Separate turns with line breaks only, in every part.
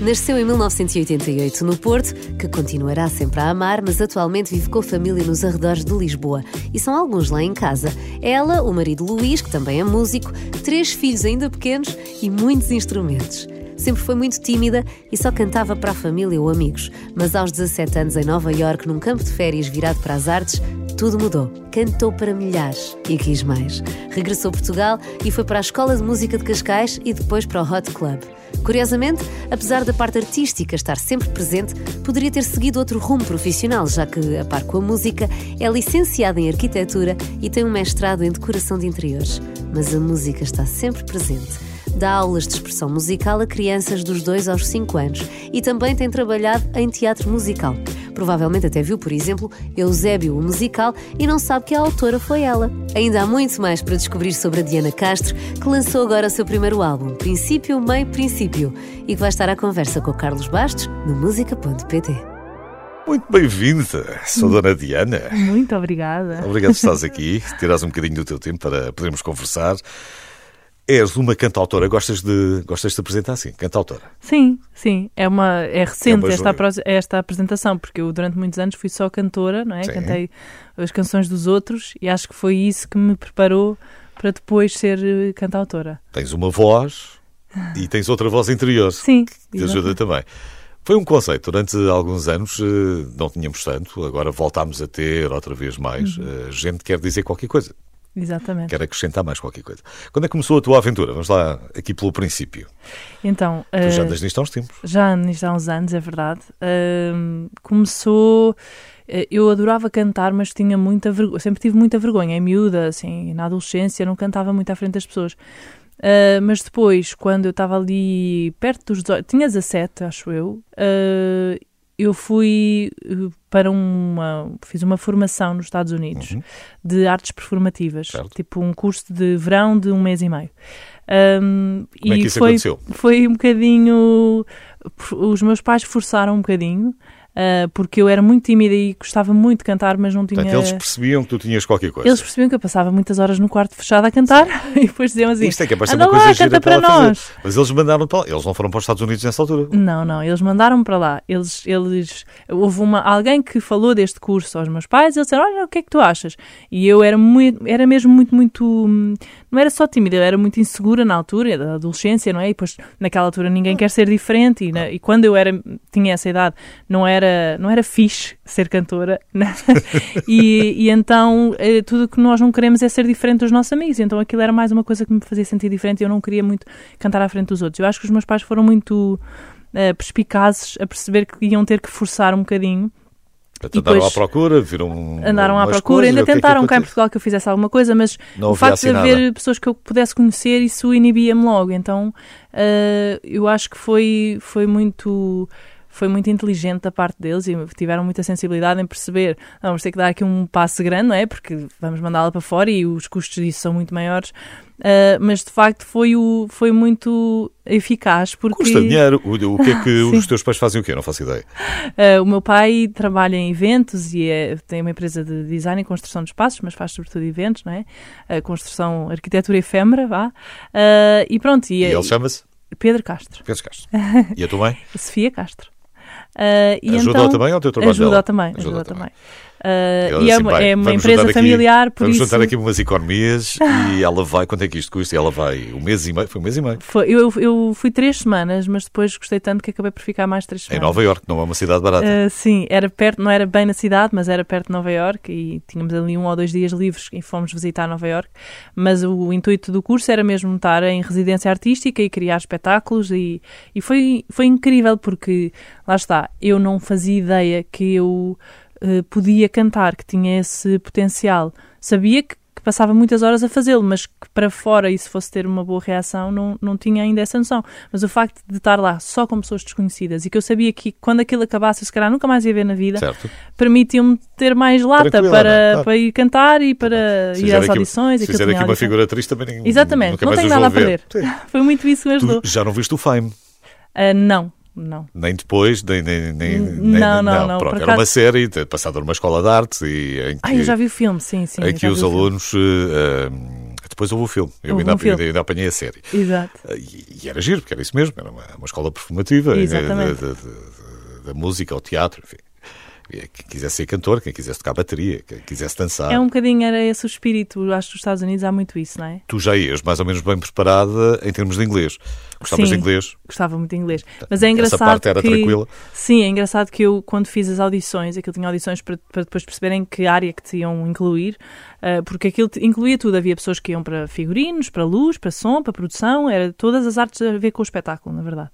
Nasceu em 1988 no Porto, que continuará sempre a amar, mas atualmente vive com a família nos arredores de Lisboa. E são alguns lá em casa. Ela, o marido Luís, que também é músico, três filhos ainda pequenos e muitos instrumentos. Sempre foi muito tímida e só cantava para a família ou amigos. Mas aos 17 anos, em Nova York, num campo de férias virado para as artes, tudo mudou. Cantou para milhares e quis mais. Regressou a Portugal e foi para a Escola de Música de Cascais e depois para o Hot Club. Curiosamente, apesar da parte artística estar sempre presente, poderia ter seguido outro rumo profissional, já que, a par com a música, é licenciada em arquitetura e tem um mestrado em decoração de interiores. Mas a música está sempre presente dá aulas de expressão musical a crianças dos 2 aos 5 anos e também tem trabalhado em teatro musical. Provavelmente até viu, por exemplo, Eusébio, o musical, e não sabe que a autora foi ela. Ainda há muito mais para descobrir sobre a Diana Castro, que lançou agora o seu primeiro álbum, Princípio, Meio, Princípio, e que vai estar à conversa com o Carlos Bastos no música.pt.
Muito bem-vinda, sou Dona Diana.
Muito obrigada.
Obrigado por estás aqui, tiras um bocadinho do teu tempo para podermos conversar. És uma cantautora, gostas de, gostas de apresentar assim, cantautora?
Sim, sim. É, uma, é recente é esta, esta apresentação, porque eu durante muitos anos fui só cantora, não é? Sim. Cantei as canções dos outros e acho que foi isso que me preparou para depois ser eh, cantautora.
Tens uma voz e tens outra voz interior.
Sim.
Que te ajuda também. Foi um conceito. Durante alguns anos eh, não tínhamos tanto, agora voltámos a ter outra vez mais. Uhum. A gente quer dizer qualquer coisa.
Exatamente.
Quer acrescentar mais qualquer coisa. Quando é que começou a tua aventura? Vamos lá aqui pelo princípio.
Então,
tu já eh, andas nisto há uns tempos.
Já nisto há uns anos, é verdade. Uh, começou. Uh, eu adorava cantar, mas tinha muita vergonha. Sempre tive muita vergonha. Em miúda, assim, na adolescência, não cantava muito à frente das pessoas. Uh, mas depois, quando eu estava ali perto dos 18, tinha 17, acho eu, uh, eu fui eh, para uma. fiz uma formação nos Estados Unidos uhum. de artes performativas, certo. tipo um curso de verão de um mês e meio.
Um, Como é e é que isso
foi,
aconteceu?
Foi um bocadinho. Os meus pais forçaram um bocadinho uh, porque eu era muito tímida e gostava muito de cantar, mas não tinha.
Portanto, eles percebiam que tu tinhas qualquer coisa.
Eles percebiam que eu passava muitas horas no quarto fechado a cantar e depois diziam assim:
Isto é que é para uma coisa lá, canta para, para nós. Mas eles mandaram para lá. Eles não foram para os Estados Unidos nessa altura.
Não, não, eles mandaram para lá. Eles, eles, houve uma, alguém que falou deste curso aos meus pais e eles disseram: Olha, o que é que tu achas? E eu era, muito, era mesmo muito, muito. Não era só tímida, eu era muito insegura na altura, da adolescência, não é? E depois, naquela altura, ninguém quer ser diferente. E, na, e quando eu era, tinha essa idade, não era, não era fixe ser cantora, né? e, e, então eh, tudo que nós não queremos é ser diferente dos nossos amigos. Então aquilo era mais uma coisa que me fazia sentir diferente e eu não queria muito cantar à frente dos outros. Eu acho que os meus pais foram muito uh, perspicazes a perceber que iam ter que forçar um bocadinho.
Andaram à procura, viram.
Andaram à procura,
coisas,
ainda tentaram é que cá em Portugal que eu fizesse alguma coisa, mas não o facto de haver nada. pessoas que eu pudesse conhecer, isso inibia-me logo. Então uh, eu acho que foi, foi muito foi muito inteligente da parte deles e tiveram muita sensibilidade em perceber vamos ter que dar aqui um passo grande, não é? Porque vamos mandá-la para fora e os custos disso são muito maiores. Uh, mas de facto foi, o, foi muito eficaz porque...
Custa dinheiro. O, o que é que os teus pais fazem o quê? Não faço ideia.
Uh, o meu pai trabalha em eventos e é, tem uma empresa de design e construção de espaços, mas faz sobretudo eventos, não é? Uh, construção, arquitetura efêmera, vá. e pronto.
E, e ele chama-se?
Pedro Castro.
Pedro Castro. E a tua mãe?
Sofia Castro. Uh,
ajuda então, também ao teu trabalho
ajuda também, ajuda, ajuda também. também. Uh, e é, assim, é uma empresa familiar, por
vamos
isso...
juntar aqui umas economias e ela vai, quanto é que isto custa? E ela vai um mês e meio, foi um mês e meio.
Foi, eu, eu fui três semanas, mas depois gostei tanto que acabei por ficar mais três semanas.
Em Nova York, não é uma cidade barata.
Uh, sim, era perto, não era bem na cidade, mas era perto de Nova York e tínhamos ali um ou dois dias livres e fomos visitar Nova York. Mas o intuito do curso era mesmo estar em residência artística e criar espetáculos e, e foi, foi incrível porque, lá está, eu não fazia ideia que eu uh, podia cantar, que tinha esse potencial. Sabia que, que passava muitas horas a fazê-lo, mas que para fora, e se fosse ter uma boa reação, não, não tinha ainda essa noção. Mas o facto de estar lá só com pessoas desconhecidas e que eu sabia que quando aquilo acabasse, se calhar nunca mais ia ver na vida, permitiu-me ter mais lata para, para ir cantar e para se ir às audições.
Se fizer aqui uma figura triste também
Exatamente, não tenho nada a perder. Foi muito isso que me ajudou.
Tu já não viste o Fame?
Uh, não, não.
Nem depois, nem. nem, nem
não, não, não.
Pronto, era uma série passada numa escola de arte e em que.
Ah, eu já vi o filme, sim, sim.
Em que os alunos uh, Depois houve o filme. Eu
Houve
ainda,
um filme.
ainda, apanhei a série.
Exato.
E, e era giro, porque era isso mesmo. Era uma, uma escola performativa. eh. Da, música, ao teatro, enfim. E Quem quisesse ser cantor, quem quisesse tocar bateria, quem quisesse dançar.
É um bocadinho, era esse o espírito. Acho que nos Estados Unidos há muito isso, não é?
Tu já ias mais ou menos bem preparada em termos de inglês. Gostavas
Sim.
de inglês?
Gostava muito de inglês. Mas é engraçado
Essa parte era
que...
tranquila.
Sim, é engraçado que eu, quando fiz as audições, aquilo tinha audições para, para depois perceberem que área que te iam incluir, ah, porque aquilo incluía tudo. Havia pessoas que iam para figurinos, para luz, para som, para produção, era todas as artes a ver com o espetáculo, na verdade.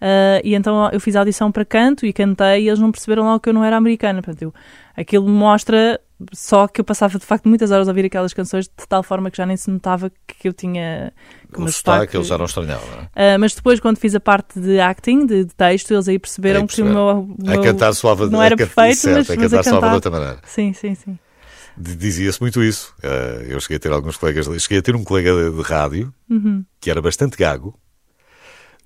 Ah, e então eu fiz a audição para canto e cantei e eles não perceberam logo que eu não era americana. Portanto, eu, aquilo mostra só que eu passava de facto muitas horas a ouvir aquelas canções de tal forma que já nem se notava que eu tinha. que
O
meu
sotaque, eles já não estranhavam, não é?
Uh, mas depois, quando fiz a parte de acting, de, de texto, eles aí perceberam,
Aí
que o
perceberam.
meu, o
A
meu-
cantar soava
não era perfeito,
certo,
mas,
a
mas
cantar
a
soava de
cantar.
outra maneira.
Sim, sim, sim.
Dizia-se muito isso. Eh, eu cheguei a ter alguns colegas, cheguei a ter um colega de, de rádio
Uhum.
que era bastante gago,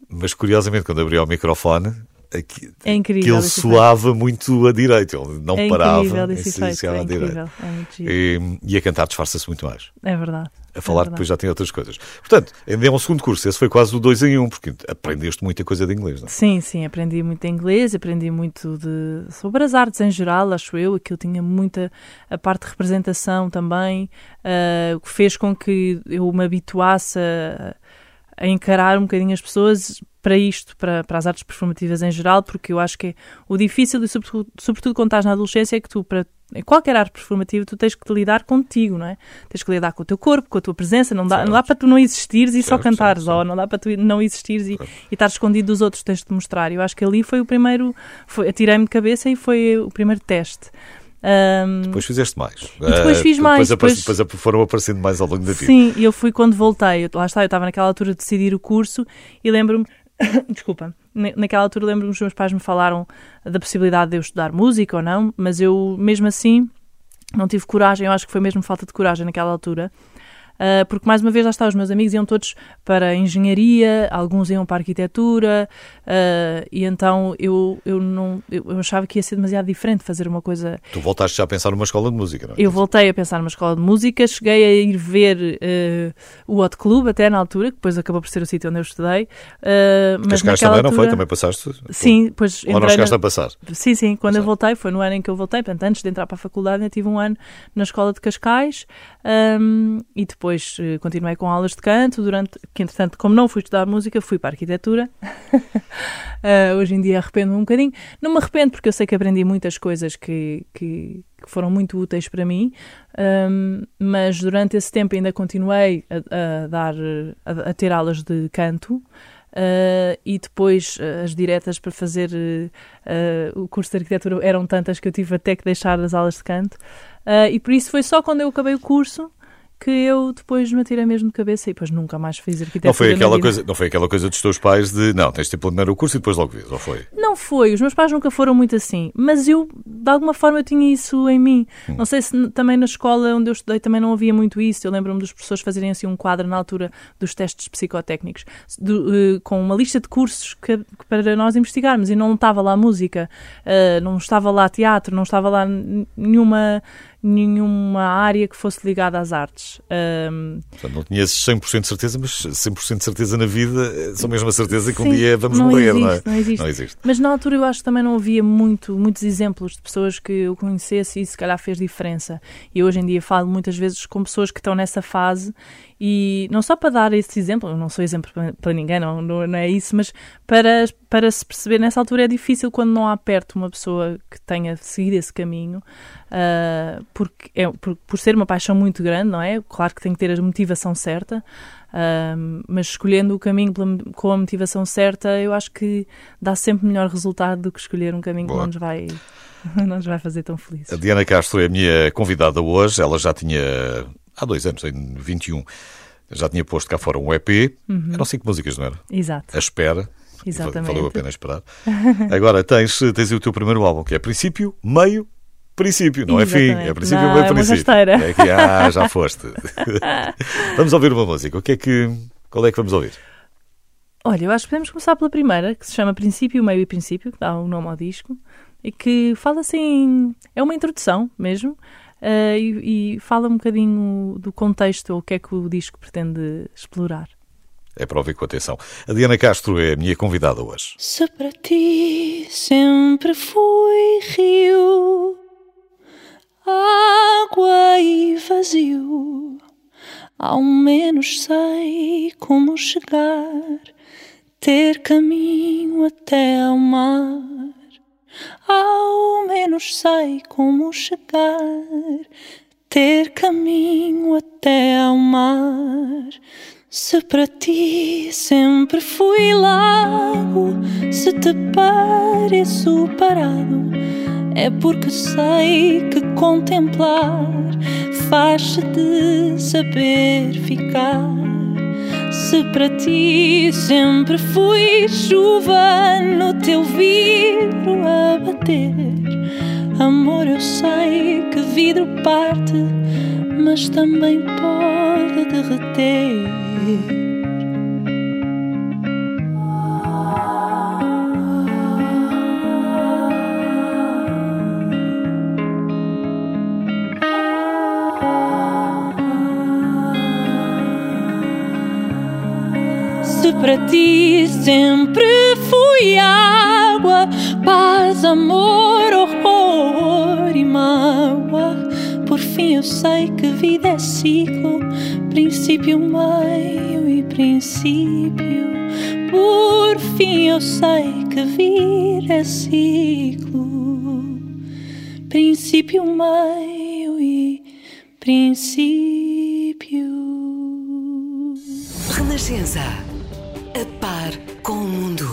mas curiosamente, quando abria o microfone, aqui,
É incrível
que ele soava muito a direito, ele não
É
parava,
incrível esse efeito, é
à direita.
é muito giro.
E, e a cantar disfarça-se muito mais.
É verdade.
A falar
é
depois já tem outras coisas. Portanto, ainda é um segundo curso. Esse foi quase o dois em um, porque aprendeste muita coisa de inglês, não é?
Sim, sim, aprendi muito inglês, aprendi muito de, sobre as artes em geral, acho eu, aquilo tinha muita a parte de representação também, ah, o que fez com que eu me habituasse a, a encarar um bocadinho as pessoas para isto, para, para as artes performativas em geral, porque eu acho que é o difícil, e sobretudo, sobretudo quando estás na adolescência, é que tu, para em qualquer arte performativa, tu tens que te lidar contigo, não é? Tens que lidar com o teu corpo, com a tua presença, não dá,
Certo.
não dá para tu não existires e só
Certo,
cantares,
certo,
ou não dá para tu não existires e, e estar escondido dos outros, tens de te mostrar. Eu acho que ali foi o primeiro, foi, atirei-me de cabeça e foi o primeiro teste. Ahm,
Depois fizeste mais.
depois
Eh,
fiz mais,
Depois,
depois-
depois foram aparecendo mais ao longo da vida.
Sim, e eu fui quando voltei. Eu- Lá está, eu estava naquela altura de decidir o curso e lembro-me. Desculpa, na- naquela altura lembro-me que os meus pais me falaram da possibilidade de eu estudar música ou não, mas eu, mesmo assim, não tive coragem. Eu acho que foi mesmo falta de coragem naquela altura. Ah, porque mais uma vez lá está, os meus amigos iam todos para a engenharia, alguns iam para a arquitetura, ah, e então eu, eu não eu achava que ia ser demasiado diferente fazer uma coisa
Tu voltaste já a pensar numa escola de música, não é?
eu voltei a pensar numa escola de música, cheguei a ir ver eh, o Hot Club até na altura, que depois acabou por ser o sítio onde eu estudei. eh, mas
Cascais também não foi?
altura-
Também passaste?
Sim, depois
Ou não chegaste
na...
a passar?
Sim, sim, quando eu voltei, foi no ano em que eu voltei, portanto, antes de entrar para a faculdade, eu tive um ano na escola de Cascais ahm, e depois eh, continuei com aulas de canto, durante, que entretanto, como não fui estudar música, fui para a arquitetura. Ah, hoje em dia arrependo-me um bocadinho. Não me arrependo porque eu sei que aprendi muitas coisas que, que, que foram muito úteis para mim, ahm, mas durante esse tempo ainda continuei a, a dar, a, a ter aulas de canto. Uh, e depois uh, as diretas para fazer uh, uh, o curso de arquitetura eram tantas que eu tive até que deixar as aulas de canto Uh, e por isso foi só quando eu acabei o curso que eu depois me atirei mesmo de cabeça e depois nunca mais fiz arquitetura
Não foi, aquela coisa, não foi aquela coisa dos teus pais de não, tens de primeiro o curso e depois logo vês, ou foi?
Não foi, os meus pais nunca foram muito assim, mas eu, de alguma forma, eu tinha isso em mim.
Hum.
Não sei se também na escola onde eu estudei também não havia muito isso. Eu lembro-me dos professores fazerem assim um quadro na altura dos testes psicotécnicos, do- eh, com uma lista de cursos que, que para nós investigarmos, e não estava lá música, eh, não estava lá teatro, não estava lá nenhuma, nenhuma área que fosse ligada às artes. Ahm,
Portanto, não tinhas 100% de certeza, mas 100% de certeza na vida, eh, só mesmo a certeza que um
Sim,
dia vamos
não
morrer, não é?
existe, não existe.
Não existe.
Mas na altura eu acho que também não havia muito, muitos exemplos de pessoas que eu conhecesse e se calhar fez diferença. E hoje em dia falo muitas vezes com pessoas que estão nessa fase e não só para dar esse exemplo, eu não sou exemplo para, ninguém, não, não, é isso, mas para, para se perceber nessa altura é difícil quando não há perto uma pessoa que tenha seguido esse caminho, ah, porque é, por, por ser uma paixão muito grande, não é? Claro que tem que ter a motivação certa, ah, mas escolhendo o caminho pela- com a motivação certa, eu acho que dá sempre melhor resultado do que escolher um caminho
Boa.
que não nos vai, não nos vai fazer tão felizes.
A Diana Castro é a minha convidada hoje. Ela já tinha, há dois anos, em 21, já tinha posto cá fora um EP. Eram cinco músicas, não era?
Exato,
A Espera.
exatamente.
Valeu a pena esperar. Agora tens, tens o teu primeiro álbum, que é Princípio, Meio, Princípio. Não é fim, é
Exatamente.
Princípio,
Não,
Meio,
é
Princípio. É que, ah, já foste. vamos ouvir uma música. O que é que, qual é que vamos ouvir?
Olha, eu acho que podemos começar pela primeira, que se chama Princípio, Meio e Princípio, que dá o nome ao disco, e que fala assim. É uma introdução mesmo.
Uh, e, e, fala um bocadinho do contexto, ou o que é que o disco pretende explorar.
É para ouvir com atenção. A Diana Castro é a minha convidada hoje.
Se para ti sempre fui rio, água e vazio, ao menos sei como chegar, ter caminho até ao mar. Ao menos sei como chegar, ter caminho até ao mar. Se para ti sempre fui lago, se te pareço parado, é porque sei que contemplar faz-se de saber ficar. Se para ti sempre fui chuva no teu vidro a bater, amor, eu sei que vidro parte, mas também pode derreter. Para ti sempre fui água, paz, amor, horror e mágoa. Por fim eu sei que vida é ciclo princípio, meio e princípio. Por fim eu sei que vir é ciclo, princípio, meio e princípio.
Renascença, a par com o mundo.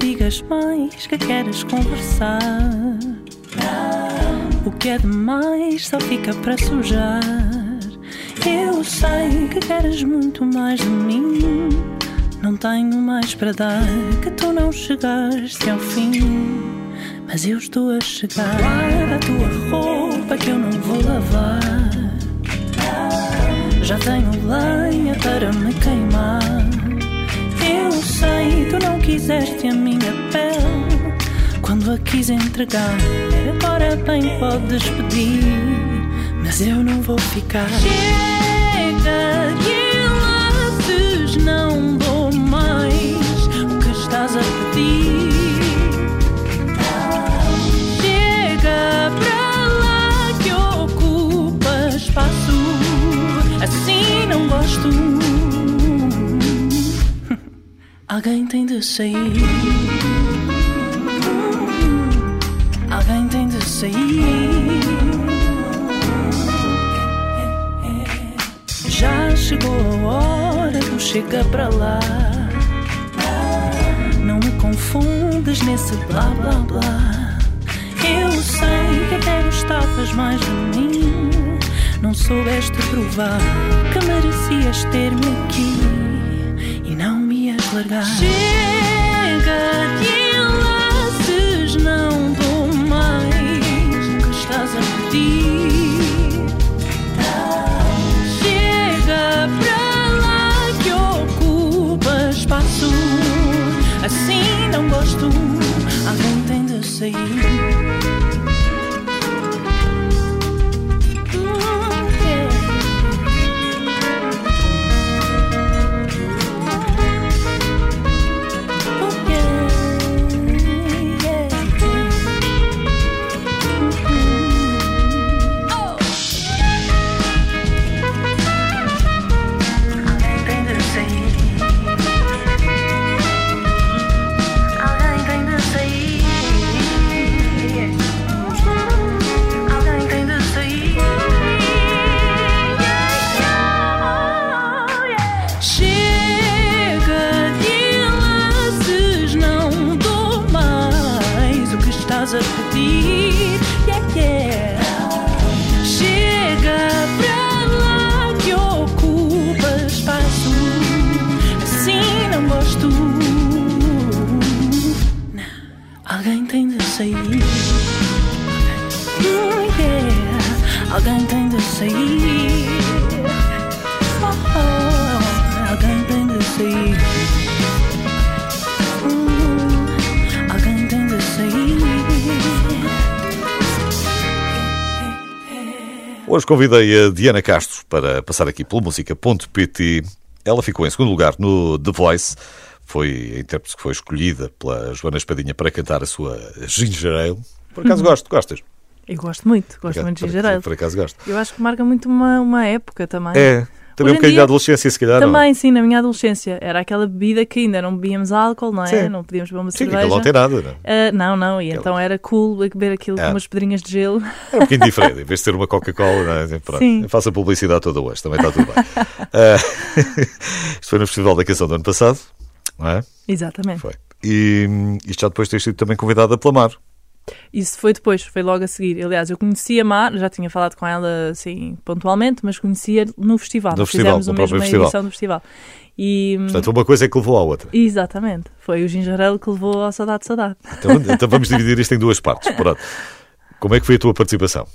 digas mais que queres conversar. O que é demais só fica para sujar. Eu sei que queres muito mais de mim. Não tenho mais para dar que tu não chegaste ao fim. Mas eu estou a chegar. Guarda a tua roupa que eu não vou lavar. Já tenho lenha para me queimar. Eu sei, tu não quiseste a minha pele quando a quis entregar. Agora bem podes pedir, mas eu não vou ficar. Chega de laços, não dou mais o que estás a pedir. Chega para lá que ocupa espaço, assim não gosto. Alguém tem de sair. Alguém tem de sair. Chega para lá. Não me confundas nesse blá blá blá. Eu sei que até gostavas mais de mim. Não soubeste provar que merecias ter-me aqui largar. Chega de laços, não dou mais que estás a pedir. Tem of the deep
Hoje convidei a Diana Castro para passar aqui pela música.pt. Ela ficou em segundo lugar no The Voice. Foi a intérprete que foi escolhida pela Joana Espadinha para cantar a sua Ginger Ale. Por acaso gosto, gostas?
Eu gosto muito, gosto muito de ginger ale.
Por acaso gosto.
Eu acho que marca muito uma, uma época também.
É, também
Hoje
um bocadinho da adolescência, se calhar. não?
Também, sim, na minha adolescência. Era aquela bebida que ainda não bebíamos álcool, não é?
Sim.
Não podíamos beber uma
Sim,
cerveja.
aquilo não tem nada. Não?
Ah, não, não, e então era cool beber aquilo
É.
com umas pedrinhas de gelo.
É um bocadinho diferente. Em vez de ser uma Coca-Cola, não é? Pronto,
Sim.
eu faço a publicidade toda hoje, também está tudo bem. Ah, isto foi no Festival da Canção do ano passado, não é?
Exatamente.
Foi. E hum, isto já depois de ter sido também convidada pela Mar.
Isso foi depois, foi logo a seguir. Aliás, eu conhecia a Mar, já tinha falado com ela assim pontualmente, mas conhecia no festival.
No festival,
Fizemos
no
a
próprio
mesma
festival.
edição do festival. E, hum,
Portanto, uma coisa é que levou à outra.
exatamente, foi o ginger ale que levou ao Saudade Saudade.
Então, então vamos dividir isto em duas partes. Pronto. Como é que foi a tua participação?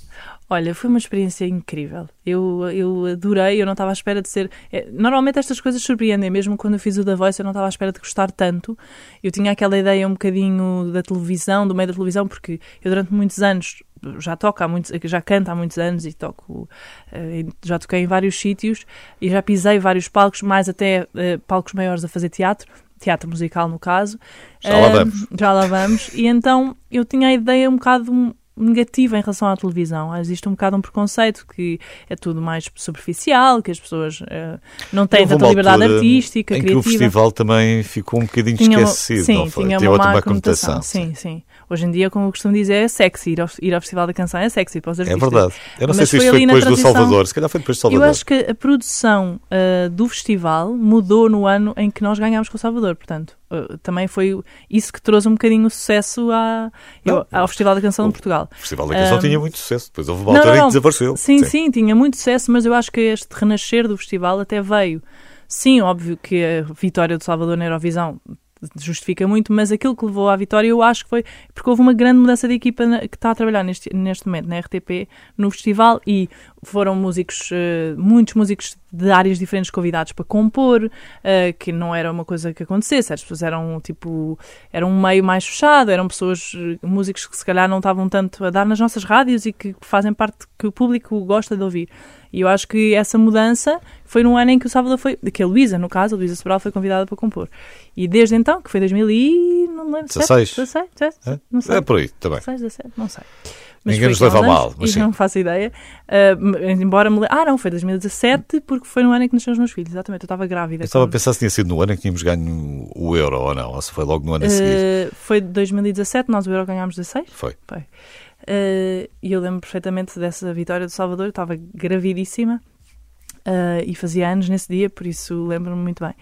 Olha, foi uma experiência incrível. Eu, eu adorei, eu não estava à espera de ser. é, Normalmente estas coisas surpreendem, mesmo quando eu fiz o The Voice, eu não estava à espera de gostar tanto. Eu tinha aquela ideia um bocadinho da televisão, do meio da televisão, porque eu durante muitos anos já toco há muitos, já canto há muitos anos e toco, eh, já toquei em vários sítios e já pisei vários palcos, mais até eh, palcos maiores a fazer teatro, teatro musical no caso.
Já lá
Eh,
vamos.
já lá vamos. E então eu tinha a ideia um bocado negativa em relação à televisão. Existe um bocado um preconceito que é tudo mais superficial, que as pessoas eh, não têm tanta liberdade artística,
em que
criativa.
o festival também ficou um bocadinho
Tinha uma-
esquecido.
sim,
não foi?
tinha
Teve
uma má conotação. Sim, sim. Hoje em dia, como eu costumo dizer, é sexy. Ir ao, ir ao Festival da Canção é sexy para os
É
artistas.
verdade. Eu não sei
Mas
se
foi
isto foi depois do. Salvador. Se calhar foi depois do
Eu
Salvador.
acho que a produção ah, do festival mudou no ano em que nós ganhámos com o Salvador, portanto, ah, também foi isso que trouxe um bocadinho o sucesso à-
Não.
ao Festival da Canção
O-
de Portugal.
O Festival da Canção
Ahm,
tinha muito sucesso. Depois houve uma
Não,
altura
não,
em que desapareceu.
Sim, sim, tinha muito sucesso, mas eu acho que este renascer do festival até veio. Sim, óbvio que a vitória do Salvador na Eurovisão justifica muito, mas aquilo que levou à vitória eu acho que foi porque houve uma grande mudança de equipa na- que está a trabalhar neste, neste momento na RTP, no festival, e foram músicos, eh, muitos músicos de áreas diferentes convidados para compor, eh, que não era uma coisa que acontecesse, as pessoas eram tipo, era um meio mais fechado, eram pessoas, eh, músicos que se calhar não estavam tanto a dar nas nossas rádios e que fazem parte que o público gosta de ouvir. E eu acho que essa mudança foi num ano em que o Salvador foi, que a Luísa, no caso, a Luísa Sobral foi convidada para compor. E desde então, que foi 2000 e... não lembro,
16.
16, 17,
É?
não sei.
É por aí, também.
16, 17, não sei.
Ninguém
foi
nos leva a mal, mas sim.
não faço ideia. M- embora me. Ah, não, foi 2017, porque foi no ano em que nasceram os meus filhos, exatamente. Eu estava grávida.
Eu estava a
quando-
pensar se tinha sido no ano em que tínhamos ganho o euro ou não. Ou se foi logo no ano a seguir.
Ah, foi 2017, nós o Euro ganhámos 16.
Foi.
Foi. Eh, E eu lembro perfeitamente dessa vitória do Salvador, eu estava gravidíssima eh, e fazia anos nesse dia, por isso lembro-me muito bem.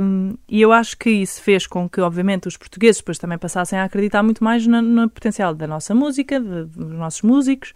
Um, e eu acho que isso fez com que, obviamente, os portugueses depois também passassem a acreditar muito mais na- no, potencial da nossa música, de- dos nossos músicos,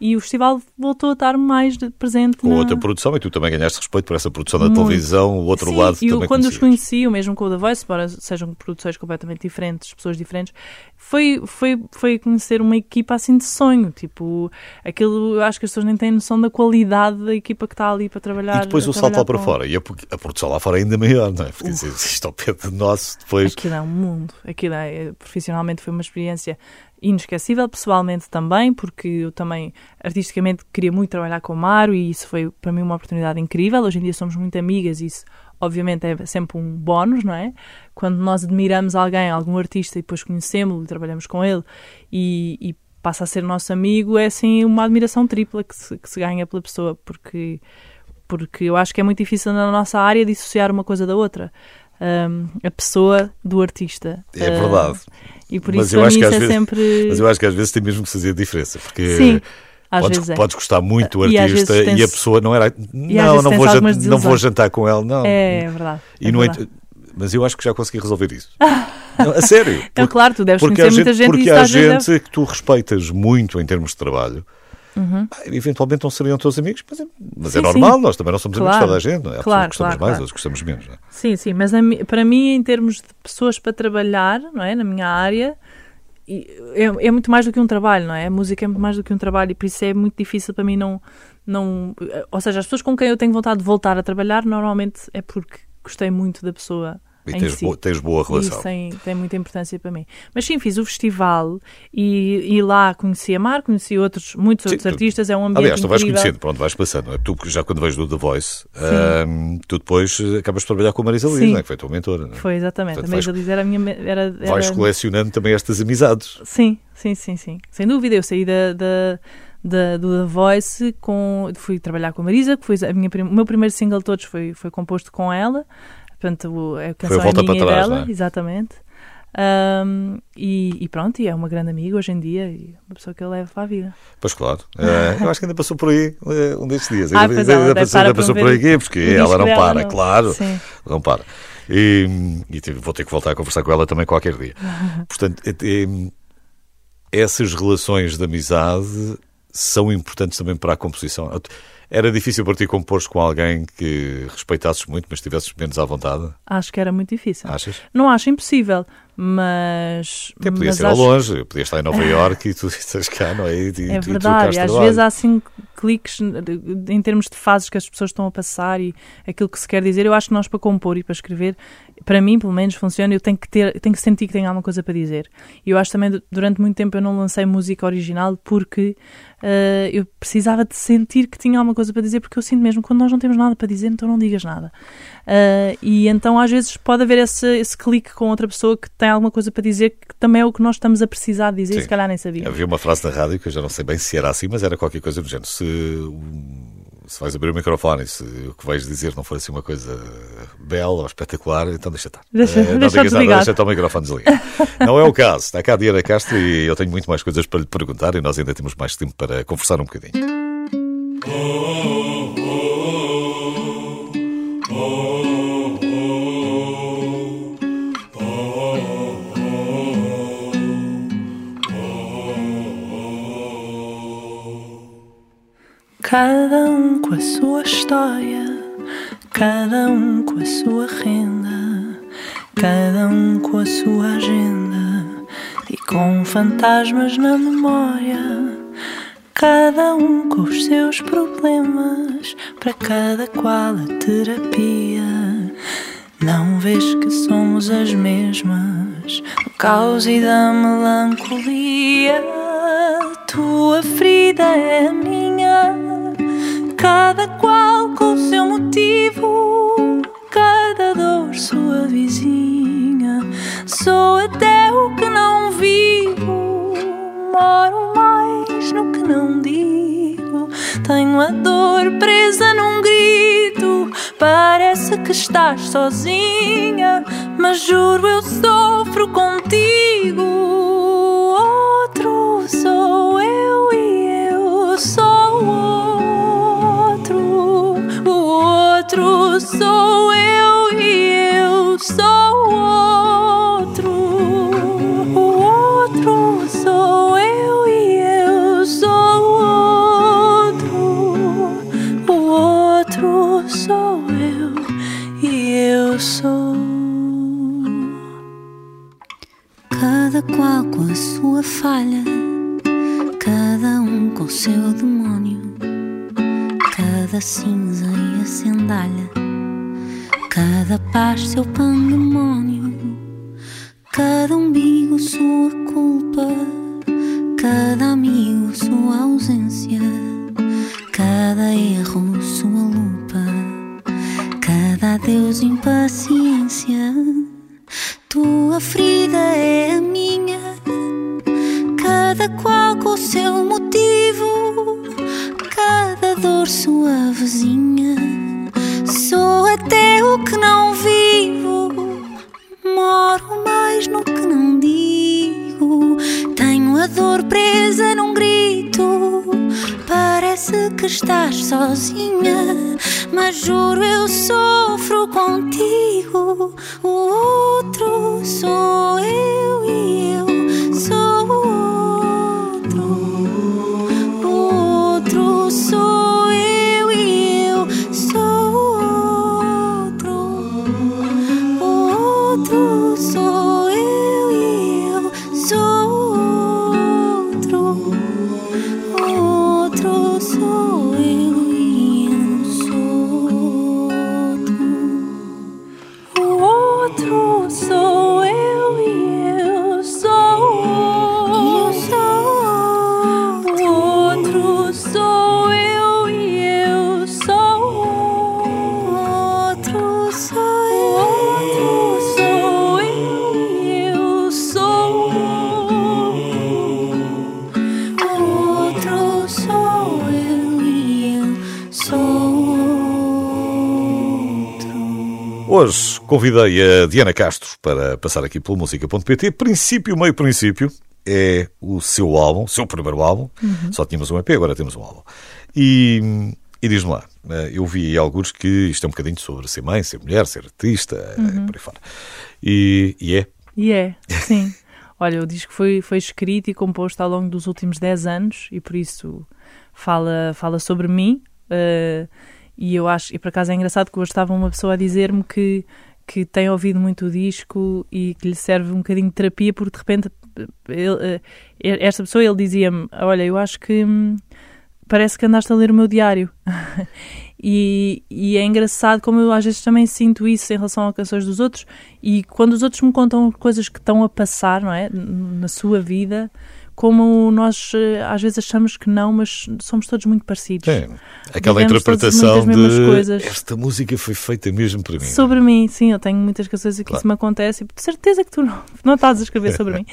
e o festival voltou a estar mais presente
Com
na...
outra produção, e tu também ganhaste respeito por essa produção da
Muito.
televisão, o outro
Sim,
lado
e eu,
também
quando os
conhecias.
conheci, o mesmo com o The Voice, embora sejam produções completamente diferentes, pessoas diferentes, foi, foi, foi conhecer uma equipa assim de sonho. Tipo, aquilo, eu acho que as pessoas nem têm noção da qualidade da equipa que está ali para trabalhar.
E depois o salto lá para
com-
fora. E a, a produção lá fora é ainda maior, não é? Porque isto ao pé de nós, depois.
Aquilo é um mundo. Aquilo é, profissionalmente foi uma experiência inesquecível, pessoalmente também, porque eu também artisticamente queria muito trabalhar com o Mário e isso foi para mim uma oportunidade incrível. Hoje em dia somos muito amigas e isso obviamente é sempre um bónus, não é? Quando nós admiramos alguém, algum artista e depois conhecemos-lo e trabalhamos com ele e, e passa a ser nosso amigo, é assim uma admiração tripla que se, que se ganha pela pessoa, porque porque eu acho que é muito difícil na nossa área dissociar uma coisa da outra. Um, a pessoa do artista.
É
Uh,
verdade.
e por
Mas
isso
eu acho que às
é
vezes-
sempre.
Mas eu acho que às vezes tem mesmo que fazer a diferença. Porque
Sim,
podes,
é.
podes gostar muito do
E
artista
vezes
e a pessoa não era. Não, não vou,
tem-se
jan-
algumas
não vou jantar com ela, não.
É, é verdade.
E
é verdade.
ent- Mas eu acho que já consegui resolver isso. Não, a sério. Porque-
claro, tu deves conhecer muita
gente,
gente e
porque há
às vezes
gente que tu respeitas muito em termos de trabalho.
Uhum.
Ah, Eventualmente não seriam teus amigos, mas é, mas é
Sim,
normal,
sim.
nós também não somos
Claro.
amigos de toda a gente. Não é? Há
Claro,
que gostamos
claro,
mais,
claro.
gostamos menos. É?
Sim, sim, mas na para mim, em termos de pessoas para trabalhar, não é? Na minha área, é, é muito mais do que um trabalho, não é? A música é muito mais do que um trabalho e por isso é muito difícil para mim não, não. Ou seja, as pessoas com quem eu tenho vontade de voltar a trabalhar, normalmente é porque gostei muito da pessoa
E tens,
si.
bo- tens boa relação.
Isso tem, tem muita importância para mim. Mas sim, fiz o festival e, e lá conheci a Mar, conheci outros, muitos
Sim,
outros
tu-
artistas. É um ambiente
Aliás, tu vais conhecendo, pronto, vais passando. não é? Tu, já quando vais do The Voice, tu depois eh, acabas de trabalhar com a Marisa Liz, é? que foi a tua mentora. é?
Foi exatamente.
Portanto,
a Marisa Liz era a minha. Era, era...
Vais colecionando também estas amizades.
Sim, sim, sim, sim. Sem dúvida, eu saí da, da, da- do The Voice, com, fui trabalhar com a Marisa, que foi a minha, o meu primeiro single de todos foi, foi composto com ela. Portanto, o- a canção
Volta
é minha
para Trás,
dela,
é?
exatamente. Ahm, e, e pronto, e é uma grande amiga hoje em dia e uma pessoa que eu levo para a vida.
Pois claro. Eh, eu acho que ainda passou por aí eh, um destes dias.
Ah,
Ainda- ainda, passou, ainda passou por aqui, porque ela não para,
não?
claro.
Sim.
Não para. E, e vou ter que voltar a conversar com ela também qualquer dia. Portanto, eh, essas relações de amizade são importantes também para a composição. Era difícil para ti compor com alguém que respeitasses muito, mas estivesses menos à vontade?
Acho que era muito difícil.
Achas?
Não acho impossível, mas.
Até podia
mas
ser ao
acho-
longe, podia estar em Nova Iorque e tu estás cá, não é? E,
É
e
verdade, e às vezes há assim cliques em termos de fases que as pessoas estão a passar e aquilo que se quer dizer. Eu acho que nós para compor e para escrever, para mim pelo menos funciona, eu tenho que ter, tenho que sentir que tenho alguma coisa para dizer. E eu acho também du- durante muito tempo eu não lancei música original porque eh, eu precisava de sentir que tinha alguma coisa para dizer, porque eu sinto mesmo quando nós não temos nada para dizer, então não digas nada. Eh, e então às vezes pode haver esse, esse clique com outra pessoa que tem alguma coisa para dizer que também é o que nós estamos a precisar de dizer, e
Sim.
se calhar nem sabia.
Havia uma frase na rádio que eu já não sei bem se era assim, mas era qualquer coisa do género. Se, se vais abrir o microfone e se o que vais dizer não for assim uma coisa bela ou espetacular, então deixa estar.
Deixa-
Eh, não
deixa
digas nada,
desligado.
deixa estar o microfone desligado. não é o caso. Está cá a Diana Castro e eu tenho muito mais coisas para lhe perguntar e nós ainda temos mais tempo para conversar um bocadinho.
Cada um com a sua história, cada um com a sua renda, cada um com a sua agenda e com fantasmas na memória. Cada um com os seus problemas, para cada qual a terapia. Não vês que somos as mesmas, do caos e da melancolia. Tua ferida é minha, cada qual com seu motivo, cada dor sua vizinha. Sou até o que não vivo, moro mais no que não digo. Tenho a dor presa num grito. Parece que estás sozinha, mas juro eu sofro contigo. Outro sou eu e eu sou outro. O outro sou eu e eu sou outro.
Paz seu
Convidei a Diana Castro para passar aqui pelo música.pt. Princípio, meio princípio, é o seu álbum, seu primeiro álbum. Uhum. Só tínhamos um EP, agora temos um álbum. E, e diz-me lá, eh, eu vi alguns que isto é um bocadinho sobre ser mãe, ser mulher, ser artista, uhum. por aí fora. E, e é?
E é, sim. Olha, o disco foi, foi escrito e composto ao longo dos últimos 10 anos e por isso fala, fala sobre mim. Uh, e eu acho, e por acaso é engraçado que hoje estava uma pessoa a dizer-me que, que tem ouvido muito o disco e que lhe serve um bocadinho de terapia, porque de repente ele, uh, esta pessoa ele dizia-me: Olha, eu acho que hum, parece que andaste a ler o meu diário. E, e, é engraçado como eu às vezes também sinto isso em relação a canções dos outros e quando os outros me contam coisas que estão a passar, não é? Na sua vida, como nós eh, às vezes achamos que não, mas somos todos muito parecidos.
É, aquela Vivemos interpretação de coisas. esta música foi feita mesmo para mim.
Sobre mim, sim, eu tenho muitas canções que claro. isso me acontece e de certeza que tu não, não estás a escrever sobre mim.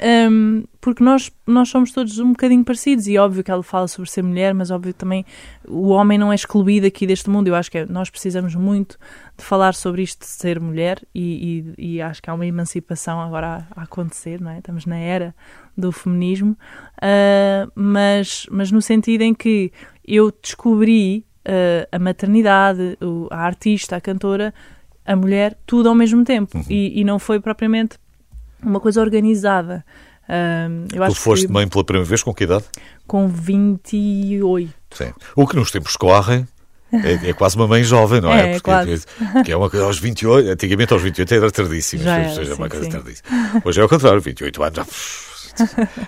Um, porque nós, nós somos todos um bocadinho parecidos e óbvio que ela fala sobre ser mulher, mas óbvio também o homem não é excluído aqui deste mundo. Eu acho que é, nós precisamos muito de falar sobre isto de ser mulher e, e, e acho que há uma emancipação agora a, a, acontecer, não é? Estamos na era do feminismo, uh, mas, mas no sentido em que eu descobri uh, a maternidade, o, a artista, a cantora, a mulher, tudo ao mesmo tempo. Uhum. E, e não foi propriamente uma coisa organizada.
Um, eu tu foste que... mãe pela primeira vez com que idade?
Com 28.
Sim. O que nos tempos correm é, é, quase uma mãe jovem, não é?
é porque,
porque é uma coisa aos 28, antigamente aos 28 era tardíssimo, Já era, seja, sim, uma coisa sim. tardíssima. Hoje é ao contrário, 28 anos já.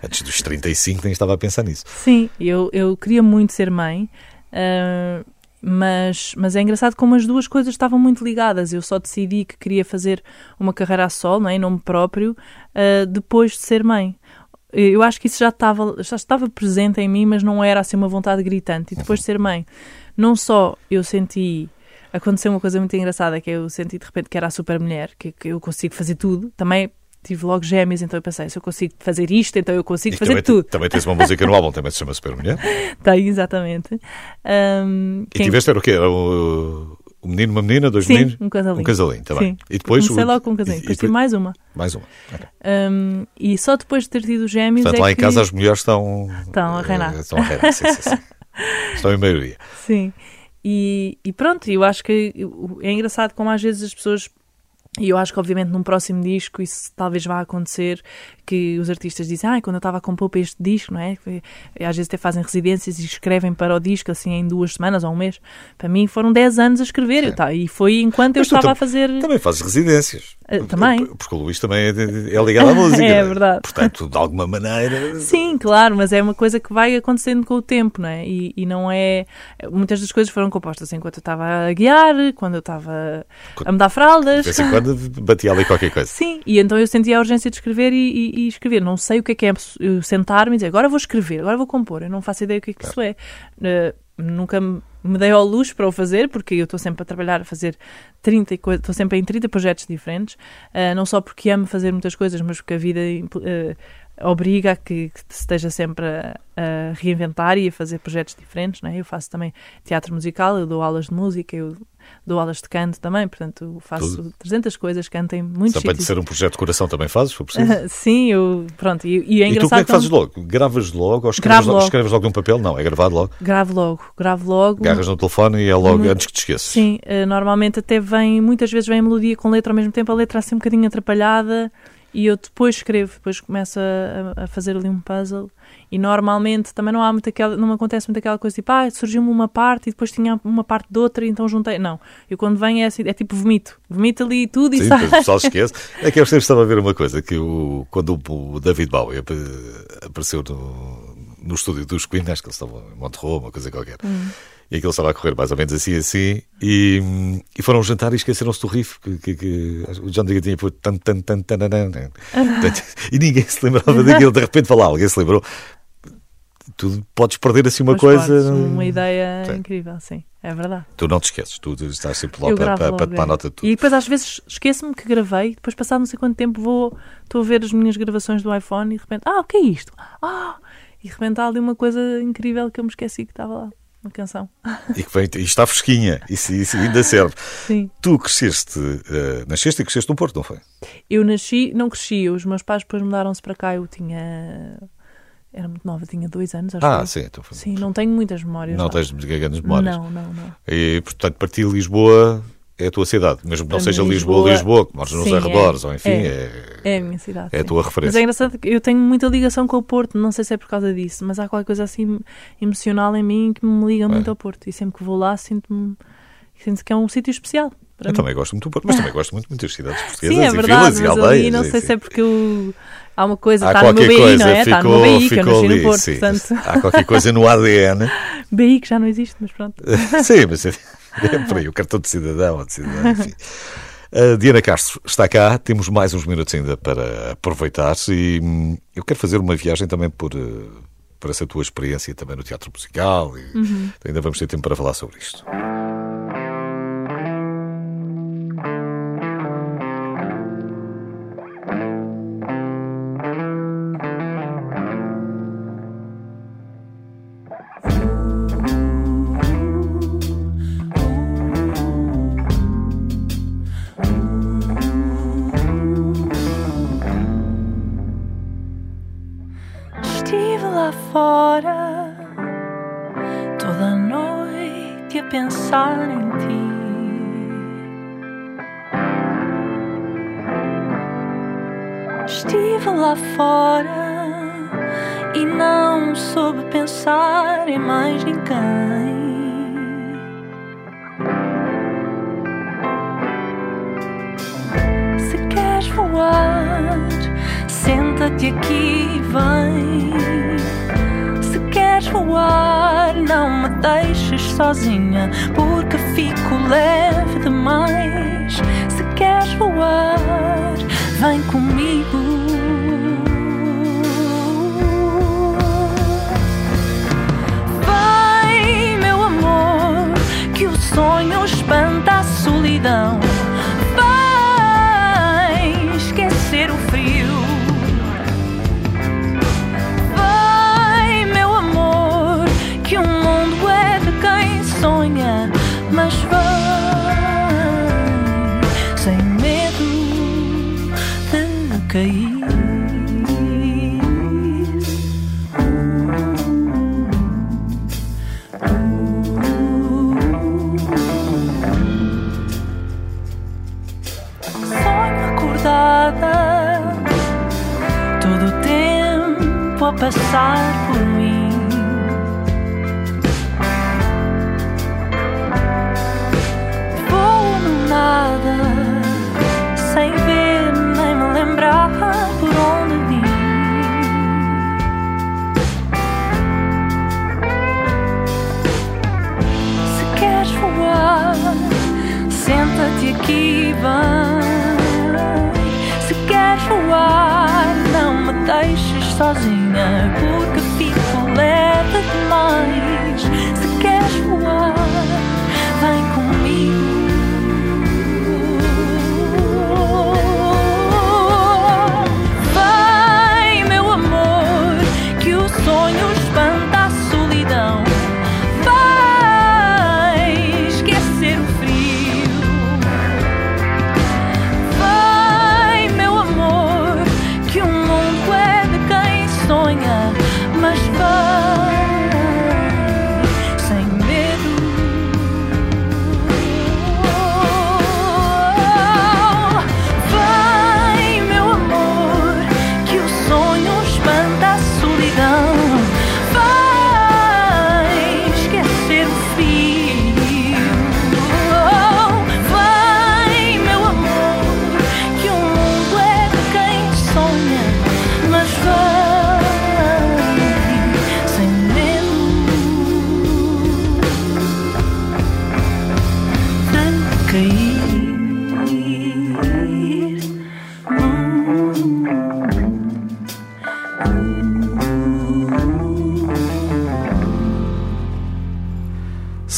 Antes dos 35 nem estava a pensar nisso.
Sim, eu, eu queria muito ser mãe. Uh, mas, mas é engraçado como as duas coisas estavam muito ligadas. Eu só decidi que queria fazer uma carreira a sol, não é? em nome próprio, uh, depois de ser mãe. Eu acho que isso já estava, já estava presente em mim, mas não era assim uma vontade gritante. E depois de ser mãe, não só eu senti. Aconteceu uma coisa muito engraçada, que eu senti de repente que era a super mulher, que, que eu consigo fazer tudo. Também tive logo gêmeos, então eu pensei, se eu consigo fazer isto, então eu consigo e fazer
também,
tudo.
Também tens uma música no álbum, também se chama Super Mulher.
Tem, exatamente. Um,
e quem... tiveste era o quê? Era o, o menino, uma menina, dois
Sim,
meninos?
um casalinho.
Um casalinho.
Tá e depois... Comecei o... logo com um casalinho, depois tive mais uma.
Mais uma,
okay. um, E só depois de ter tido gêmeos
Portanto,
é
lá em
que...
casa as mulheres estão...
Estão a reinar.
Estão a reinar, sim, sim, sim. Estão em maioria.
Sim. E, e pronto, eu acho que é engraçado como às vezes as pessoas e eu acho que, obviamente, num próximo disco isso talvez vá acontecer, que os artistas dizem, ah, quando eu estava a compor para este disco, não é? Às vezes até fazem residências e escrevem para o disco, assim, em duas semanas ou um mês. Para mim foram 10 anos a escrever, tá, e foi enquanto Mas eu estava a fazer...
Também fazes residências.
Uh, também.
Porque o Luís também é, é ligado à música.
é verdade.
Portanto, de alguma maneira...
Sim, claro, mas é uma coisa que vai acontecendo com o tempo, não é? E, e não é... Muitas das coisas foram compostas enquanto eu estava a guiar, quando eu estava a mudar fraldas.
De vez em quando batia ali qualquer coisa.
Sim, e então eu sentia a urgência de escrever e, e, e escrever. Não sei o que é que é eu sentar-me e dizer agora vou escrever, agora vou compor. Eu não faço ideia o que é que isso é. Uh, nunca me dei ao luxo para o fazer, porque eu estou sempre a trabalhar, a fazer 30 coisas, estou sempre em 30 projetos diferentes, uh, não só porque amo fazer muitas coisas, mas porque a vida uh, obriga a que, que esteja sempre a, a, reinventar e a fazer projetos diferentes, não é? Eu faço também teatro musical, eu dou aulas de música, eu dou aulas de canto também, portanto faço Tudo. 300 coisas, canto em muitos Só
para ser um projeto de coração também fazes, for preciso?
Sim, eu, pronto, e, e é engraçado...
E tu como é que fazes logo? Gravas logo ou escreves logo, escreves logo num papel? Não, é gravado logo?
Gravo logo, gravo logo.
Garras no telefone e é logo antes que te esqueças?
Sim, uh, normalmente até vem, muitas vezes vem a melodia com letra ao mesmo tempo, a letra assim um bocadinho atrapalhada e eu depois escrevo, depois começo a, a, fazer ali um puzzle e normalmente também não há muito aquela, não acontece muito aquela coisa tipo, ah, surgiu-me uma parte e depois tinha uma parte de outra e então juntei. Não, eu quando venho é assim, é tipo vomito, vomito ali tudo
Sim,
e sai.
o pessoal esquece. É que eu sempre estava a ver uma coisa, que o, quando o David Bowie apareceu no, no estúdio dos Queen, acho que eles estavam em Monterrey, uma coisa qualquer. Hum e aquilo estava a correr mais ou menos assim, assim, e, e foram jantar e esqueceram-se do riff, que, que, que, o John Digger tinha por tan, tan, tan, tan, tan, tan, e ninguém se lembrava daquilo, de repente falar, alguém se lembrou. Tu podes perder assim uma coisa.
uma ideia sim. incrível, sim, é verdade.
Tu não te esqueces, tu estás sempre lá para, para, para tomar é. nota de tudo.
E depois às vezes esqueço-me que gravei, depois passado não sei quanto tempo vou, estou a ver as minhas gravações do iPhone e de repente, ah, o que é isto? Ah, e de repente há ali uma coisa incrível que eu me esqueci que estava lá.
Uma canção.
E que vem, e está fresquinha, isso, isso ainda serve.
Sim.
Tu cresceste, uh, nasceste e cresceste no Porto, não foi?
Eu nasci, não cresci, os meus pais depois mudaram-se para cá, eu tinha. Era muito nova, tinha dois anos, acho
Ah,
eu.
sim, foi.
Sim, não tenho muitas memórias.
Não
lá.
tens grandes memórias.
Não, não, não.
E, portanto, para ti Lisboa é a tua cidade. Mesmo que não seja Lisboa,
Lisboa-
Lisboa, que moras nos
Sim, é.
arredores, ou enfim,
É.
é,
É a minha cidade.
é a
sim.
tua
Mas
referência.
é engraçado que eu tenho muita ligação com o Porto, não sei se é por causa disso, mas há qualquer coisa assim emocional em mim que me liga muito ao Porto. E sempre que vou lá sinto-me sinto que é um sítio especial. Para
Eu
mim.
também gosto muito do Porto, mas também gosto muito de muitas cidades portuguesas
Sim, é
e
verdade,
vilas
mas
e aldeias.
ali não
e-
sei se é porque eu- há uma coisa,
Há
está no meu BI,
coisa,
não é? Está no meu
ficou,
BI, que eu
ficou
nasci
ali,
no Porto,
sim.
portanto,
Há qualquer coisa no ADN.
BI que já não existe, mas pronto.
Sim, mas é, por aí, o cartão de cidadão ou de cidadão, enfim. A Diana Castro está cá, temos mais uns minutos ainda para aproveitar e hum, eu quero fazer uma viagem também por, eh, por essa tua experiência também no teatro musical e
Uhum.
ainda vamos ter tempo para falar sobre isto.
Estive lá fora e não soube pensar em mais ninguém. Se queres voar, senta-te aqui e vem. Se queres voar, não me deixes sozinha, porque fico leve demais. Se queres voar, vem comigo. Espanta a solidão. Passar por mim. Vou no nada, sem ver nem me lembrar por onde vim. Se queres voar, senta-te aqui vem. Se queres voar, não me deixes sozinha, porque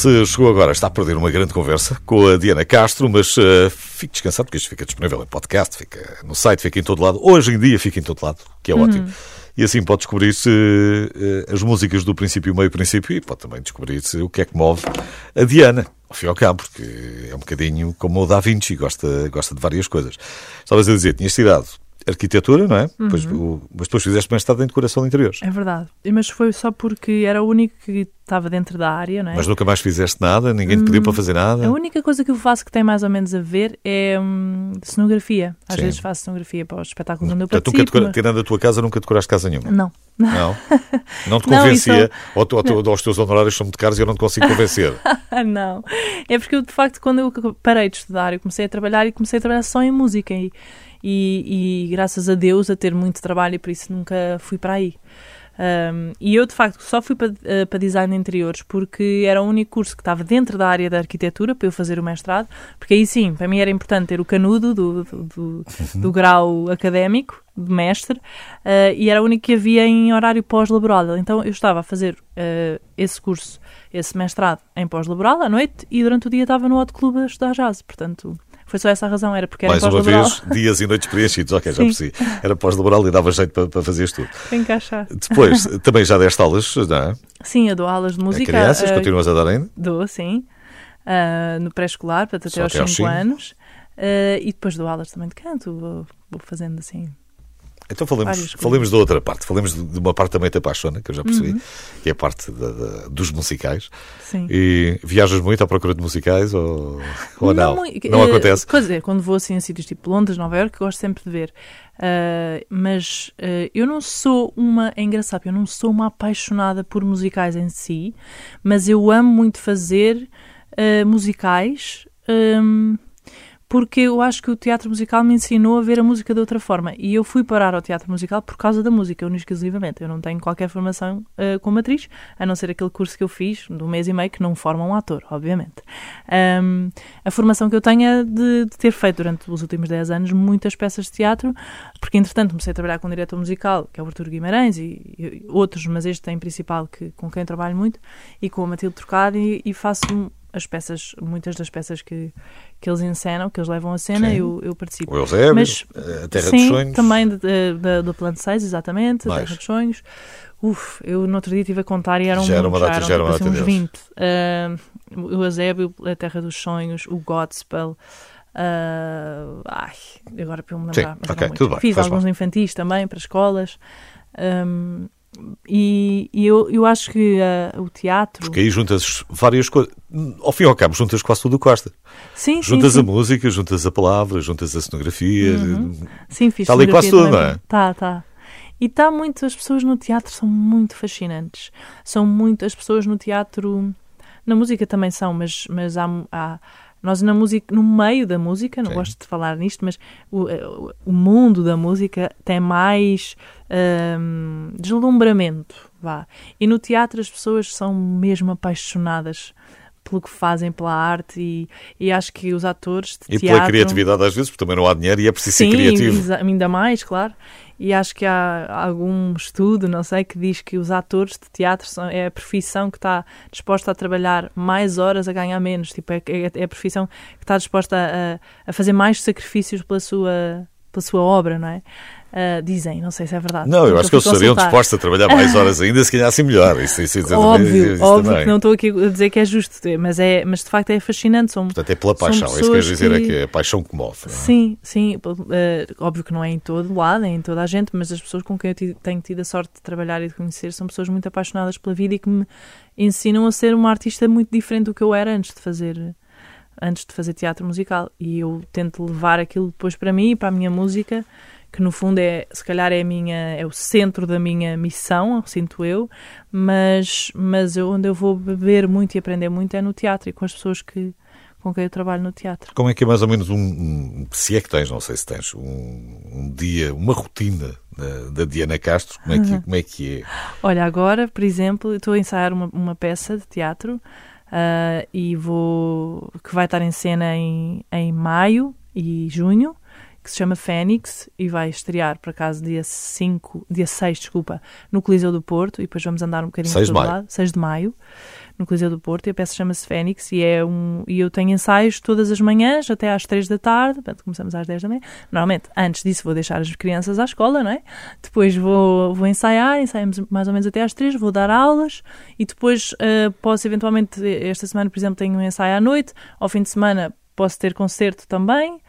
Se
chegou agora, está a perder uma grande conversa com a Diana Castro, mas eh, fique descansado porque isto fica disponível em podcast, fica no site, fica em todo lado. Hoje em dia fica em todo lado, que é ótimo. E assim pode descobrir-se uh, as músicas do princípio, meio princípio e pode também descobrir-se o que é que move a Diana, ao fim e ao cabo, porque é um bocadinho como o Da Vinci, gosta, gosta de várias coisas. Estavas a dizer, tinhas tirado arquitetura, não é?
Uhum.
Depois, o, mas depois fizeste mestrado em decoração de interiores.
É verdade. Mas foi só porque era o único que estava dentro da área, não é?
Mas nunca mais fizeste nada? Ninguém te pediu para fazer nada?
A única coisa que eu faço que tem mais ou menos a ver é hum, cenografia. Às
Sim.
vezes faço cenografia para os espetáculos onde eu
Portanto, nunca
participo.
decora,
mas-
tirando a tua casa, nunca decoraste casa nenhuma?
Não.
Não? Não te
Não,
convencia?
isso-
Ou, tu- ou ou os teus honorários são muito caros e eu não te consigo convencer?
Não. É porque eu, de facto, quando eu parei de estudar, eu comecei a trabalhar e comecei a trabalhar só em música. E, e, e graças a Deus a ter muito trabalho e por isso nunca fui para aí. Um, e eu, de facto, só fui para, eh, para design de interiores porque era o único curso que estava dentro da área da arquitetura para eu fazer o mestrado, porque aí sim, para mim era importante ter o canudo do, do, do- do grau académico, de mestre, eh, e era o único que havia em horário pós-laboral. Então eu estava a fazer eh, esse curso, esse mestrado em pós-laboral à noite e durante o dia estava no Hot Club a estudar jazz. Portanto, foi só essa a razão, era porque era
Mais uma vez, dias e noites preenchidos. Ok, já
Sim.
percebi. Era pós-laboral e dava jeito para, para fazer tudo.
Encaixar.
Depois, também já deste aulas, não é?
Sim, eu dou aulas de
A
música.
crianças,
eh,
continuas a dar ainda?
Dou, sim. Ah, no pré-escolar, portanto, até aos
até aos
5
cinco.
anos. Ah, e depois dou aulas também de canto, vou, vou fazendo assim.
Então falemos, falemos da outra parte. Falemos de uma parte também que te apaixona, que eu já percebi,
Uhum.
que é a parte da- da- dos musicais.
Sim.
E viajas muito à procura de musicais ou, ou não? Não,
mui- eh,
acontece?
Quer dizer, quando vou assim a sítios tipo Londres, Nova Iorque, gosto sempre de ver. Ah, mas ah, eu não sou uma. É engraçado, eu não sou uma apaixonada por musicais em si, mas eu amo muito fazer ah, musicais. Porque eu acho que o teatro musical me ensinou a ver a música de outra forma. E eu fui parar ao teatro musical por causa da música, exclusivamente. Eu não tenho qualquer formação ah, como atriz, a não ser aquele curso que eu fiz de um mês e meio, que não forma um ator, obviamente. Ahm, a formação que eu tenho é de, de ter feito durante os últimos 10 anos muitas peças de teatro, porque entretanto comecei a trabalhar com um diretor musical, que é o Arturo Guimarães, e, e outros, mas este em principal que, com quem trabalho muito, e com a Matilde Trocado, e, e faço as peças, muitas das peças que, que eles encenam, que eles levam a cena,
Sim.
eu, eu participo.
O Eusébio,
Mas-
a Terra
Sim,
dos Sonhos.
também da- do Plano 6, exatamente, a
Mais?
Terra dos Sonhos. Uf, eu no outro dia estive a contar e eram
Já era uma
muitos,
data-
eram,
já era uma
tipo, assim, uns
deles.
20. Ah, o Eusébio, a Terra dos Sonhos, o Godspell. ah, ai, agora para eu me lembrar.
Sim,
mas
ok,
eram muitos.
tudo bem,
Fiz alguns
mal.
infantis também para escolas. Ahm, e e eu, eu acho que ah, o teatro.
Porque aí juntas várias coisas. Ao fim e ao cabo, juntas quase tudo o que gosta.
Sim, sim,
Juntas
sim.
a música, juntas a palavra, juntas a cenografia.
Sim, fiz
Está ali quase tudo, não é?
Tá, tá. E está muito, as pessoas no teatro são muito fascinantes. São muito, as pessoas no teatro, na música também são, mas, mas há, há- nós na música, no meio da música, não
Sim.
gosto de falar nisto, mas o, eh, o- o mundo da música tem mais hum, deslumbramento, vá. E no teatro as pessoas são mesmo apaixonadas pelo que fazem, pela arte e, e acho que os atores de
E
teatro...
pela criatividade às vezes, porque também não há dinheiro e é preciso
Sim,
ser criativo.
ainda mais, claro. E acho que há algum estudo, não sei, que diz que os atores de teatro são, é a profissão que está disposta a trabalhar mais horas a ganhar menos. Tipo, é, é, é a profissão que está disposta a, a fazer mais sacrifícios pela sua, pela sua obra, não é? Ah, dizem, não sei se é verdade.
Não, eu acho que eles estariam dispostos a trabalhar mais horas ainda se ganhassem melhor. Isso, isso, isso,
Óbvio,
isso
óbvio
também.
que não estou aqui a dizer que é justo, mas, é, mas de facto é fascinante. São,
Portanto, é pela paixão. É isso que queres
pessoas
dizer, é
que-
que é a paixão que move. é?
Sim, sim. eh, óbvio que não é em todo lado, nem em toda a gente, mas as pessoas com quem eu tenho tido a sorte de trabalhar e de conhecer são pessoas muito apaixonadas pela vida e que me ensinam a ser uma artista muito diferente do que eu era antes de fazer antes de fazer teatro musical. E eu tento levar aquilo depois para mim e para a minha música, que no fundo é, se calhar é a minha, é o centro da minha missão, sinto eu, mas mas eu, onde eu vou beber muito e aprender muito é no teatro e com as pessoas que com quem eu trabalho no teatro.
Como é que é mais ou menos um, um- se é que tens, não sei se tens, um, um dia, uma rotina da, da Diana Castro, como é, que, como é que é?
Olha, agora, por exemplo, estou a ensaiar uma, uma peça de teatro ah, e vou que vai estar em cena em, em maio e junho, que se chama Fênix e vai estrear por acaso dia 5, dia 6, desculpa, no Coliseu do Porto e depois vamos andar um bocadinho
6 de
por todo
maio.
lado, 6 de maio, no Coliseu do Porto, e a peça chama-se Fênix, e, é um, e eu tenho ensaios todas as manhãs, até às 3 da tarde, portanto, começamos às 10 da manhã. Normalmente, antes disso, vou deixar as crianças à escola, não é? Depois vou, vou ensaiar, ensaiamos mais ou menos até às 3, vou dar aulas, e depois uh, posso eventualmente, esta semana, por exemplo, tenho um ensaio à noite, ao fim de semana posso ter concerto também.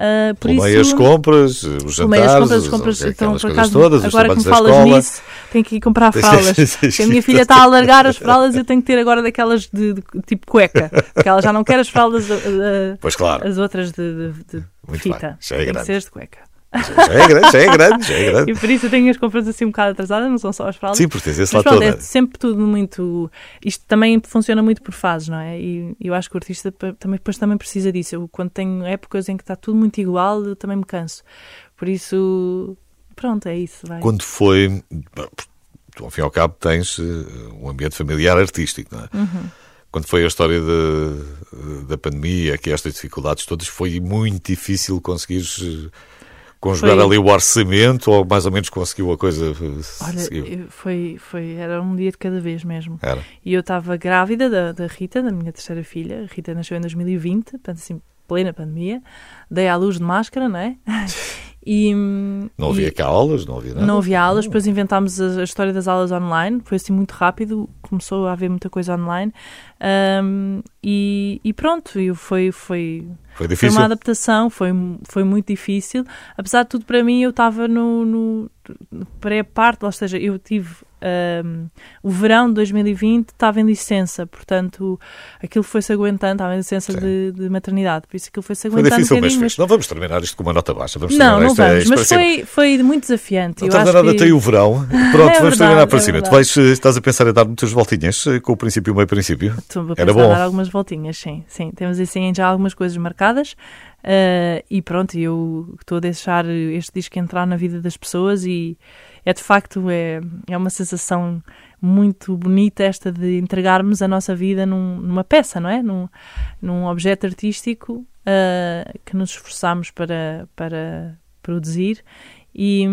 Uh, por isso,
as compras, os jantares,
as compras, as compras então, por acaso,
todas,
agora que me falas nisso, tenho que ir comprar fraldas. A minha filha está a alargar as fraldas eu tenho que ter agora daquelas de, de- tipo cueca. Porque ela já não quer as fraldas, uh,
Pois claro,
as outras de, de- de fita.
bem, já é
Tem que
grande.
ser as de cueca.
Já é grande, já é grande, já é grande.
E por isso eu tenho as compras assim um bocado atrasadas, não são só as fraldas.
Sim, porque tens esse
Mas
lado
pronto,
todo.
é sempre tudo muito. Isto também funciona muito por fases, não é? E eu acho que o artista também, depois também precisa disso. Eu, quando tenho épocas em que está tudo muito igual, eu também me canso. Por isso, pronto, é isso. Vai.
Quando foi. Tu, ao fim e ao cabo, tens eh, um ambiente familiar artístico, não é?
Uhum.
Quando foi a história de- da pandemia, que estas dificuldades todas, foi muito difícil conseguires conjugar
Foi.
ali o orçamento ou mais ou menos conseguiu a coisa. eh,
Olha,
seguiu?
foi, foi, era um dia de cada vez mesmo.
Era.
E eu estava grávida da, da Rita, da minha terceira filha. A Rita nasceu em 2020, portanto, assim, plena pandemia. Dei à luz de máscara, não é? E,
Não havia
e-
cá aulas, não havia nada.
Não havia aulas, depois inventámos a, a história das aulas online, foi assim muito rápido, começou a haver muita coisa online Ahm, e, e pronto, e foi, foi,
Foi
foi
difícil.
uma adaptação, foi, foi muito difícil. Apesar de tudo, para mim, eu estava no, no, no pré-parte, ou seja, eu tive ahm, o verão de 2020, estava em licença, portanto, aquilo foi-se aguentando, estava em licença de, de maternidade, por isso aquilo foi-se
Foi
aguentando
difícil,
um
mas fez. Não vamos terminar isto com uma nota baixa. Vamos
Não,
terminar
não
esta
vamos, mas foi, foi muito desafiante.
Não estás a nada,
que...
tem o verão. Pronto,
É
vamos
verdade,
terminar para
é
cima. Tu vais, eh, estás a pensar em dar muitas voltinhas, eh, com o princípio e o meio princípio.
Estou a
Era
pensar
bom.
dar algumas voltinhas, sim, sim. Temos assim já algumas coisas marcadas eh, e pronto, eu estou a deixar este disco entrar na vida das pessoas e é de facto é, é uma sensação muito bonita esta de entregarmos a nossa vida num- numa peça, não é? Num, num objeto artístico eh, que nos esforçamos para, para produzir e,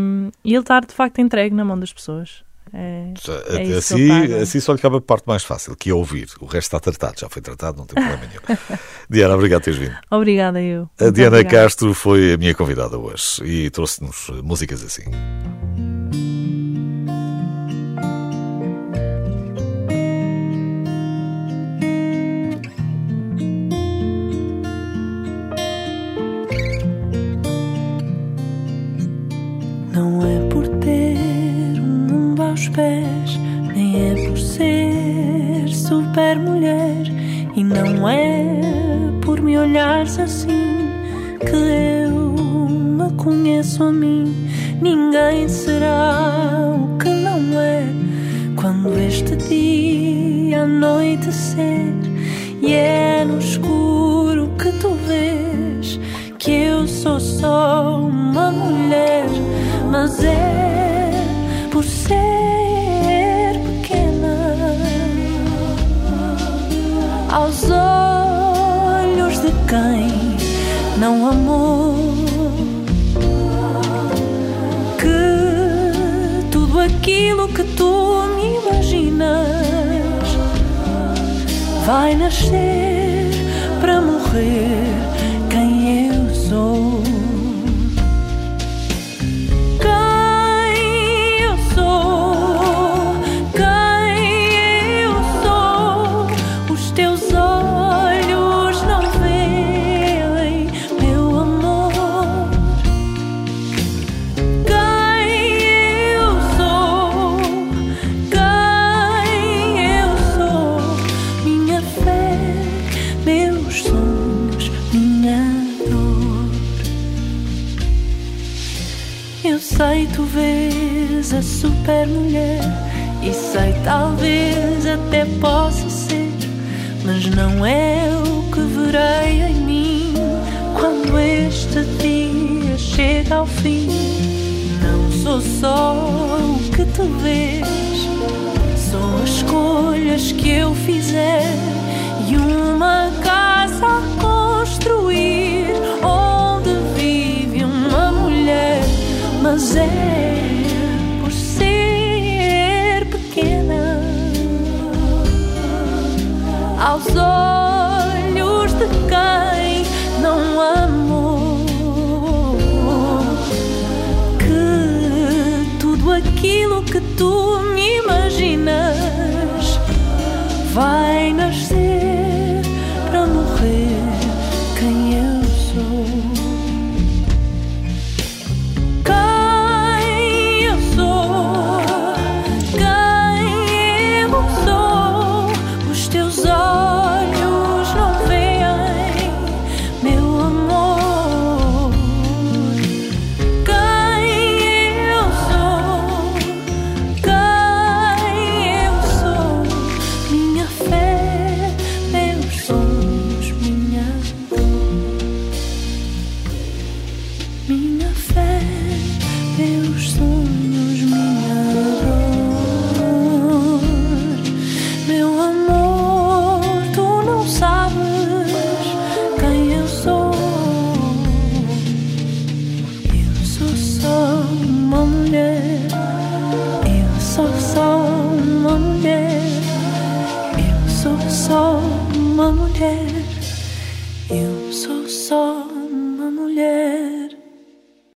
e ele estar de facto entregue na mão das pessoas. É, é
assim, assim só lhe cabe a parte mais fácil, que é ouvir. O resto está tratado, já foi tratado, não tem problema nenhum. Diana, obrigado por teres vindo.
Obrigada eu.
A Diana
obrigada.
Castro foi a minha convidada hoje e trouxe-nos músicas assim.
Pés, nem é por ser super mulher, e não é por me olhares assim que eu me conheço a mim. Ninguém será o que não é quando este dia anoitecer. E é no escuro que tu vês que eu sou só uma mulher, mas é vai nascer para morrer o que tu vês, são as escolhas que eu fizer